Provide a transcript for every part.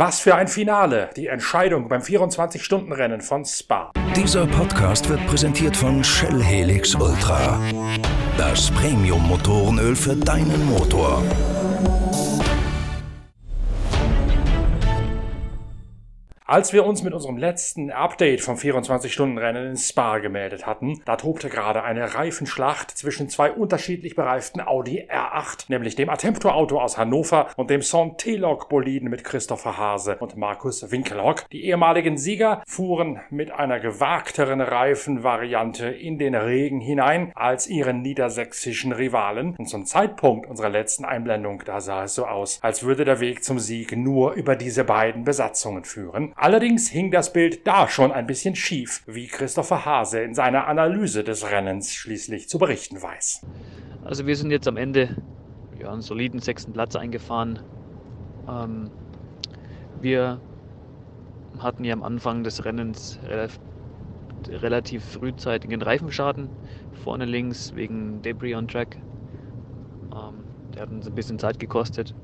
Was für ein Finale! Die Entscheidung beim 24-Stunden-Rennen von Spa. Dieser Podcast wird präsentiert von Shell Helix Ultra. Das Premium-Motorenöl für deinen Motor. Als wir uns mit unserem letzten Update vom 24-Stunden-Rennen in Spa gemeldet hatten, da tobte gerade eine Reifenschlacht zwischen zwei unterschiedlich bereiften Audi R8, nämlich dem Attemptor-Auto aus Hannover und dem Son-Telog-Boliden mit Christopher Hase und Markus Winkelhock. Die ehemaligen Sieger fuhren mit einer gewagteren Reifenvariante in den Regen hinein als ihren niedersächsischen Rivalen. Und zum Zeitpunkt unserer letzten Einblendung, da sah es so aus, als würde der Weg zum Sieg nur über diese beiden Besatzungen führen. Allerdings hing das Bild da schon ein bisschen schief, wie Christopher Hase in seiner Analyse des Rennens schließlich zu berichten weiß. Also wir sind jetzt am Ende ja, einen soliden sechsten Platz eingefahren. Ähm, wir hatten ja am Anfang des Rennens relativ, frühzeitigen Reifenschaden. Vorne links wegen Debris on Track. Ähm, der hat uns ein bisschen Zeit gekostet.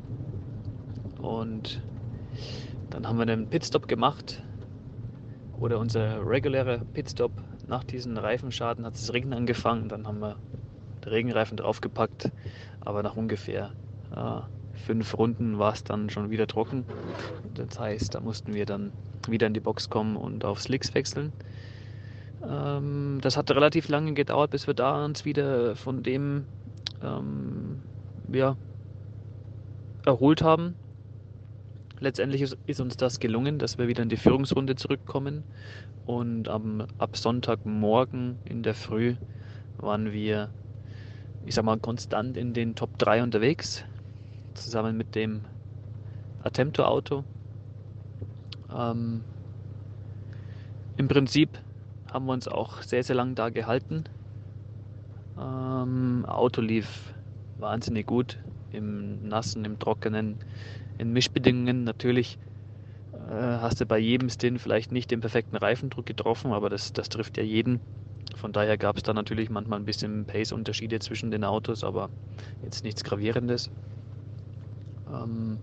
Und dann haben wir einen Pitstop gemacht oder unser regulärer Pitstop. Nach diesem Reifenschaden hat es Regen angefangen. Dann haben wir den Regenreifen draufgepackt. Aber nach ungefähr äh, fünf Runden war es dann schon wieder trocken. Das heißt, da mussten wir dann wieder in die Box kommen und auf Slicks wechseln. Ähm, das hat relativ lange gedauert, bis wir da uns wieder von dem ähm, ja, erholt haben letztendlich ist, ist, uns das gelungen, dass wir wieder in die Führungsrunde zurückkommen. Und am, ab Sonntagmorgen in der Früh waren wir, ich sag mal, konstant in den Top 3 unterwegs, zusammen mit dem Attempto-Auto. Ähm, Im Prinzip haben wir uns auch sehr, sehr lang da gehalten. Ähm, Auto lief wahnsinnig gut im Nassen, im Trockenen, in Mischbedingungen natürlich äh, hast du bei jedem Stint vielleicht nicht den perfekten Reifendruck getroffen, aber das, das trifft ja jeden. Von daher gab es da natürlich manchmal ein bisschen Pace-Unterschiede zwischen den Autos, aber jetzt nichts Gravierendes. Ähm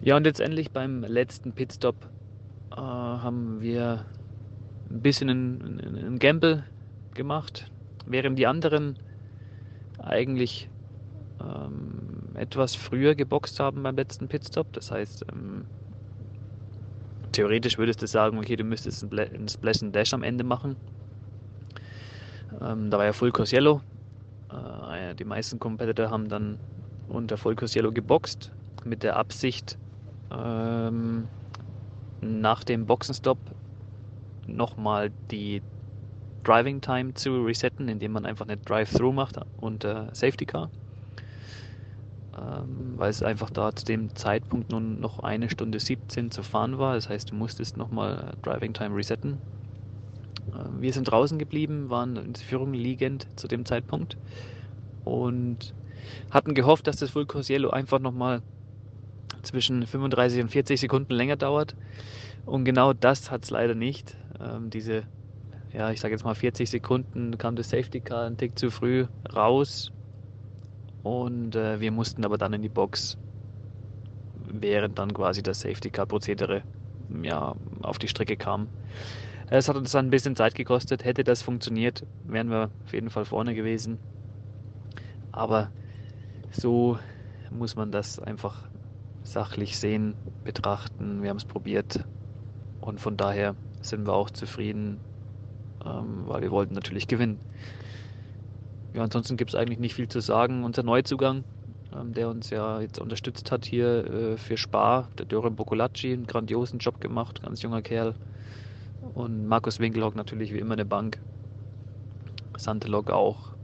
ja, und letztendlich beim letzten Pitstop äh, haben wir ein bisschen einen Gamble gemacht, während die anderen eigentlich ähm, etwas früher geboxt haben beim letzten Pitstop. Das heißt, ähm, theoretisch würdest du sagen, okay, du müsstest einen Splash and Dash am Ende machen. Ähm, da war ja Full Course Yellow. Äh, die meisten Competitor haben dann unter Full Course Yellow geboxt mit der Absicht, ähm, nach dem Boxenstopp nochmal die Driving Time zu resetten, indem man einfach eine Drive-Through macht und äh, Safety Car ähm, weil es einfach da zu dem Zeitpunkt nun noch eine Stunde 17 zu fahren war. Das heißt, du musstest nochmal Driving Time resetten. Äh, wir sind draußen geblieben, waren in Führung liegend zu dem Zeitpunkt und hatten gehofft, dass das Full Course Yellow einfach nochmal zwischen 35 und 40 Sekunden länger dauert. Und genau das hat es leider nicht. Ähm, diese, ja, ich sage jetzt mal 40 Sekunden kam das Safety Car ein Tick zu früh raus und äh, wir mussten aber dann in die Box, während dann quasi das Safety Car Prozedere ja, auf die Strecke kam. Es hat uns dann ein bisschen Zeit gekostet. Hätte das funktioniert, wären wir auf jeden Fall vorne gewesen. Aber so muss man das einfach sachlich sehen, betrachten. Wir haben es probiert und von daher sind wir auch zufrieden, ähm, weil wir wollten natürlich gewinnen. Ja, ansonsten gibt es eigentlich nicht viel zu sagen. Unser Neuzugang, ähm, der uns ja jetzt unterstützt hat hier äh, für Spar, der Dore Bocolacci, einen grandiosen Job gemacht, ganz junger Kerl. Und Markus Winkelhock natürlich wie immer eine Bank. Santelog auch.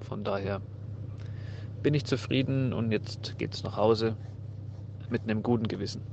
Von daher bin ich zufrieden und jetzt geht's nach Hause mit einem guten Gewissen.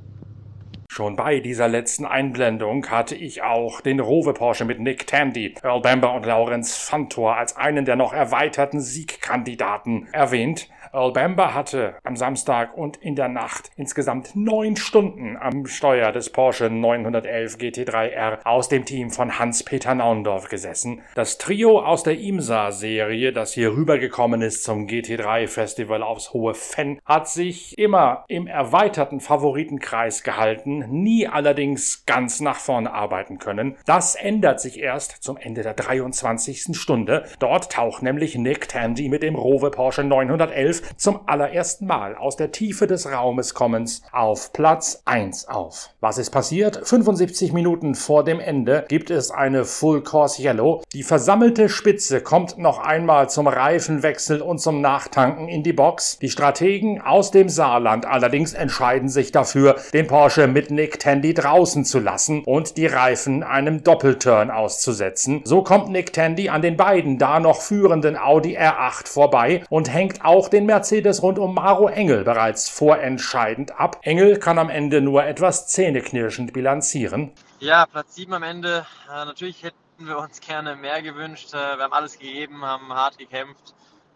Schon bei dieser letzten Einblendung hatte ich auch den Rover Porsche mit Nick Tandy, Earl Bamber und Lawrence Fantor als einen der noch erweiterten Siegkandidaten erwähnt. Earl Bamber hatte am Samstag und in der Nacht insgesamt neun Stunden am Steuer des Porsche 911 GT3R aus dem Team von Hans-Peter Naundorf gesessen. Das Trio aus der IMSA-Serie, das hier rübergekommen ist zum GT3-Festival aufs Hohe Fenn, hat sich immer im erweiterten Favoritenkreis gehalten, nie allerdings ganz nach vorne arbeiten können. Das ändert sich erst zum Ende der 23. Stunde. Dort taucht nämlich Nick Tandy mit dem Rover Porsche 911 zum allerersten Mal aus der Tiefe des Raumes kommens auf Platz 1 auf. Was ist passiert? 75 Minuten vor dem Ende gibt es eine Full Course Yellow. Die versammelte Spitze kommt noch einmal zum Reifenwechsel und zum Nachtanken in die Box. Die Strategen aus dem Saarland allerdings entscheiden sich dafür, den Porsche mit Nick Tandy draußen zu lassen und die Reifen einem Doppelturn auszusetzen. So kommt Nick Tandy an den beiden da noch führenden Audi R8 vorbei und hängt auch den Mercedes rund um Maro Engel bereits vorentscheidend ab. Engel kann am Ende nur etwas zähneknirschend bilanzieren. Ja, Platz 7 am Ende. Äh, natürlich hätten wir uns gerne mehr gewünscht. Äh, wir haben alles gegeben, haben hart gekämpft.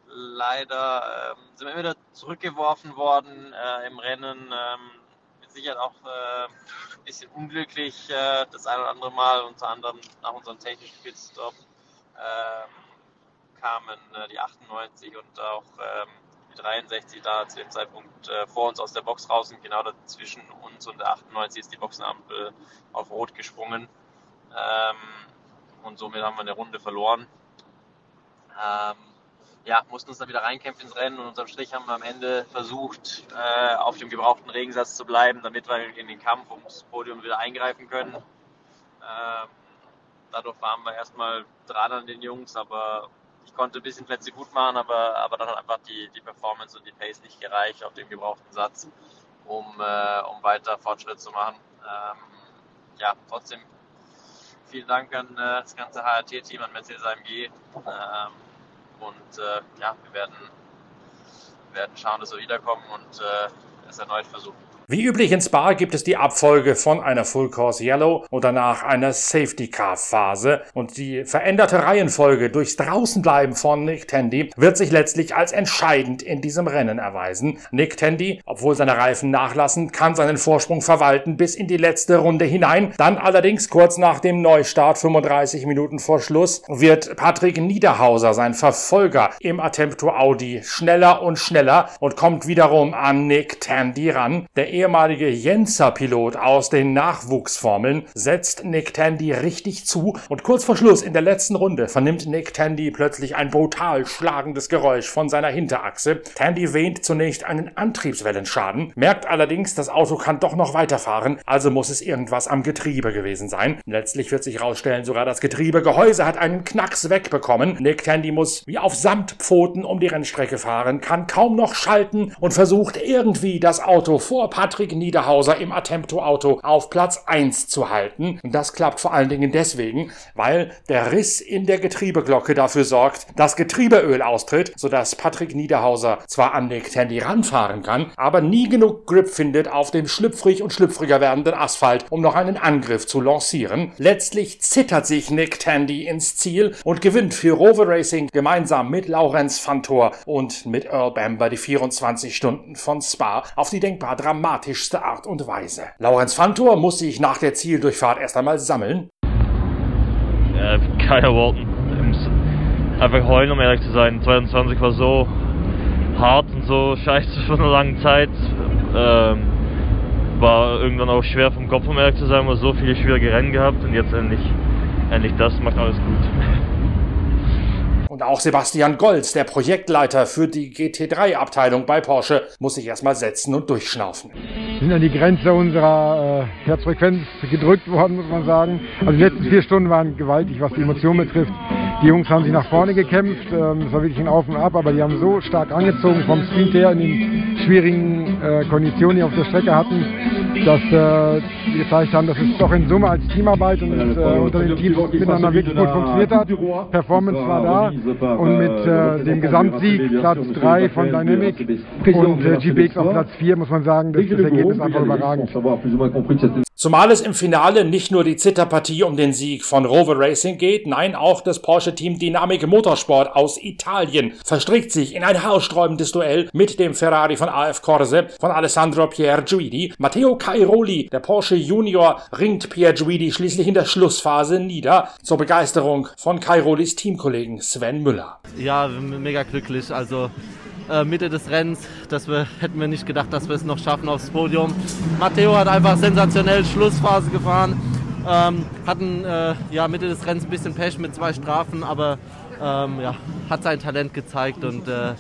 Leider äh, sind wir wieder zurückgeworfen worden äh, im Rennen. Ähm, mit Sicherheit auch ein bisschen unglücklich das ein oder andere Mal, unter anderem nach unserem technischen Pitstop ähm, kamen die 98 und auch ähm, die 63 da zu dem Zeitpunkt vor uns aus der Box raus und genau dazwischen uns und der 98 ist die Boxenampel auf Rot gesprungen. Ähm, und somit haben wir eine Runde verloren. Ähm, ja, mussten uns dann wieder reinkämpfen ins Rennen und unterm Strich haben wir am Ende versucht, äh, auf dem gebrauchten Regensatz zu bleiben, damit wir in den Kampf ums Podium wieder eingreifen können. Ähm, dadurch waren wir erstmal dran an den Jungs, aber ich konnte ein bisschen Plätze gut machen, aber, aber dann hat einfach die, die Performance und die Pace nicht gereicht auf dem gebrauchten Satz, um, äh, um weiter Fortschritt zu machen. Ähm, ja, trotzdem vielen Dank an äh, das ganze HRT-Team, an Mercedes AMG. Ähm, und äh, ja, wir werden, werden schauen, dass wir wiederkommen und äh, es erneut versuchen. Wie üblich in Spa gibt es die Abfolge von einer Full Course Yellow und danach einer Safety Car Phase und die veränderte Reihenfolge durchs Draußenbleiben von Nick Tandy wird sich letztlich als entscheidend in diesem Rennen erweisen. Nick Tandy, obwohl seine Reifen nachlassen, kann seinen Vorsprung verwalten bis in die letzte Runde hinein. Dann allerdings kurz nach dem Neustart, 35 Minuten vor Schluss, wird Patrick Niederhauser, sein Verfolger im Attempto Audi, schneller und schneller und kommt wiederum an Nick Tandy ran. Der ehemalige Jenser-Pilot aus den Nachwuchsformeln setzt Nick Tandy richtig zu und kurz vor Schluss in der letzten Runde vernimmt Nick Tandy plötzlich ein brutal schlagendes Geräusch von seiner Hinterachse. Tandy wähnt zunächst einen Antriebswellenschaden, merkt allerdings, das Auto kann doch noch weiterfahren, also muss es irgendwas am Getriebe gewesen sein. Letztlich wird sich herausstellen, sogar das Getriebegehäuse hat einen Knacks wegbekommen. Nick Tandy muss wie auf Samtpfoten um die Rennstrecke fahren, kann kaum noch schalten und versucht irgendwie das Auto vor Patrick Niederhauser im Attempto-Auto auf Platz 1 zu halten. Und das klappt vor allen Dingen deswegen, weil der Riss in der Getriebeglocke dafür sorgt, dass Getriebeöl austritt, sodass Patrick Niederhauser zwar an Nick Tandy ranfahren kann, aber nie genug Grip findet auf dem schlüpfrig und schlüpfriger werdenden Asphalt, um noch einen Angriff zu lancieren. Letztlich zittert sich Nick Tandy ins Ziel und gewinnt für Rover Racing gemeinsam mit Laurenz Fantor und mit Earl Bamber die 24 Stunden von Spa auf die denkbar dramatisch dramatischste Art und Weise. Laurenz Fantor muss sich nach der Zieldurchfahrt erst einmal sammeln. Ja, keine Worten. Einfach heulen, um ehrlich zu sein. 22 war so hart und so scheiße für eine lange Zeit. Ähm, war irgendwann auch schwer vom Kopf, um ehrlich zu sein, war so viele schwierige Rennen gehabt und jetzt endlich, endlich das macht alles gut. Auch Sebastian Golz, der Projektleiter für die GT3-Abteilung bei Porsche, muss sich erstmal setzen und durchschnaufen. Wir sind an die Grenze unserer äh, Herzfrequenz gedrückt worden, muss man sagen. Also die letzten vier Stunden waren gewaltig, was die Emotionen betrifft. Die Jungs haben sich nach vorne gekämpft, ähm, es war wirklich ein Auf und Ab, aber die haben so stark angezogen vom Speed her in den schwierigen äh, Konditionen, die auf der Strecke hatten, dass äh, die gezeigt haben, dass es doch in Summe als Teamarbeit und äh, unter den Teams miteinander wirklich gut funktioniert hat. Performance war da und mit äh, dem Gesamtsieg Platz 3 von Dynamic und äh, GBX auf Platz 4 muss man sagen, das das Ergebnis einfach überragend. Zumal es im Finale nicht nur die Zitterpartie um den Sieg von Rover Racing geht, nein, auch das Porsche-Team Dynamic Motorsport aus Italien verstrickt sich in ein haarsträubendes Duell mit dem Ferrari von AF Corse von Alessandro Pierguidi. Matteo Cairoli, der Porsche Junior, ringt Pierguidi schließlich in der Schlussphase nieder, zur Begeisterung von Cairolis Teamkollegen Sven Müller. Ja, mega glücklich. Also äh, Mitte des Rennens, dass wir, hätten wir nicht gedacht, dass wir es noch schaffen aufs Podium. Matteo hat einfach sensationell Schlussphase gefahren. Ähm, hatten äh, ja, Mitte des Rennens ein bisschen Pech mit zwei Strafen, aber ähm, ja, hat sein Talent gezeigt und äh,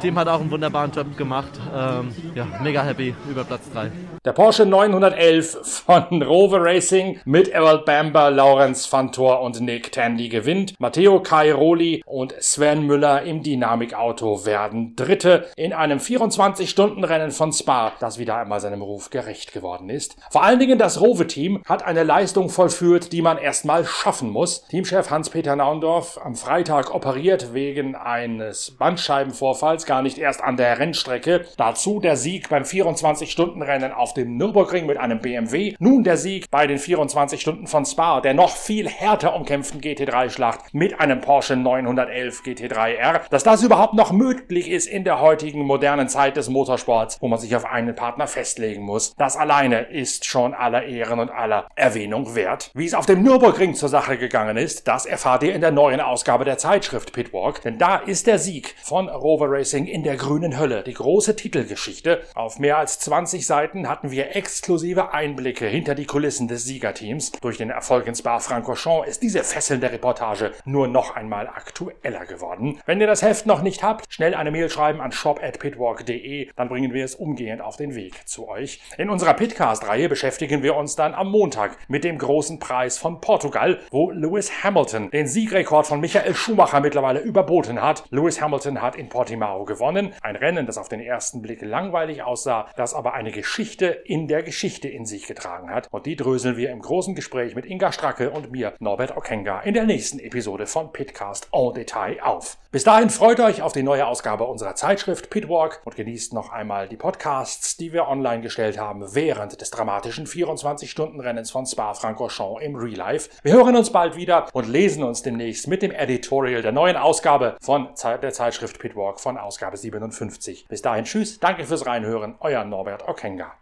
Team hat auch einen wunderbaren Job gemacht. Ähm, ja, mega happy über Platz 3. Der Porsche 911 von Rover Racing mit Errol Bamber, Lawrence Fantor und Nick Tandy gewinnt. Matteo Cairoli und Sven Müller im Dynamikauto werden Dritte in einem 24-Stunden-Rennen von Spa, das wieder einmal seinem Ruf gerecht geworden ist. Vor allen Dingen das Rover-Team hat eine Leistung vollführt, die man erstmal schaffen muss. Teamchef Hans-Peter Naundorf am Freitag operiert wegen eines Bandscheibenvorfalls, gar nicht erst an der Rennstrecke. Dazu der Sieg beim 24-Stunden-Rennen auf dem Nürburgring mit einem BMW. Nun der Sieg bei den 24 Stunden von Spa, der noch viel härter umkämpften GT3-Schlacht mit einem Porsche 911 GT3R. Dass das überhaupt noch möglich ist in der heutigen modernen Zeit des Motorsports, wo man sich auf einen Partner festlegen muss, das alleine ist schon aller Ehren und aller Erwähnung wert. Wie es auf dem Nürburgring zur Sache gegangen ist, das erfahrt ihr in der neuen Ausgabe der Zeitschrift Pitwalk, denn da ist der Sieg von Rover Racing in der grünen Hölle, die große Titelgeschichte. Auf mehr als 20 Seiten hatten wir exklusive Einblicke hinter die Kulissen des Siegerteams. Durch den Erfolg in Spa-Francorchamps ist diese fesselnde Reportage nur noch einmal aktueller geworden. Wenn ihr das Heft noch nicht habt, schnell eine Mail schreiben an shop@pitwalk.de, dann bringen wir es umgehend auf den Weg zu euch. In unserer Pitcast-Reihe beschäftigen wir uns dann am Montag mit dem großen Preis von Portugal, wo Lewis Hamilton den Siegrekord von Michael Schumacher mittlerweile überboten hat. Lewis Hamilton hat in Portimao gewonnen, ein Rennen, das auf den ersten Blick langweilig aussah, das aber eine Geschichte in der Geschichte in sich getragen hat. Und die dröseln wir im großen Gespräch mit Inga Stracke und mir, Norbert Okenga, in der nächsten Episode von Pitcast en Detail auf. Bis dahin freut euch auf die neue Ausgabe unserer Zeitschrift Pitwalk und genießt noch einmal die Podcasts, die wir online gestellt haben während des dramatischen 24-Stunden-Rennens von Spa-Francorchamps im Real Life. Wir hören uns bald wieder und lesen uns demnächst mit dem Editorial der neuen Ausgabe von der Zeitschrift Pitwalk von Ausgabe 57. Bis dahin, tschüss, danke fürs Reinhören, euer Norbert Okenga.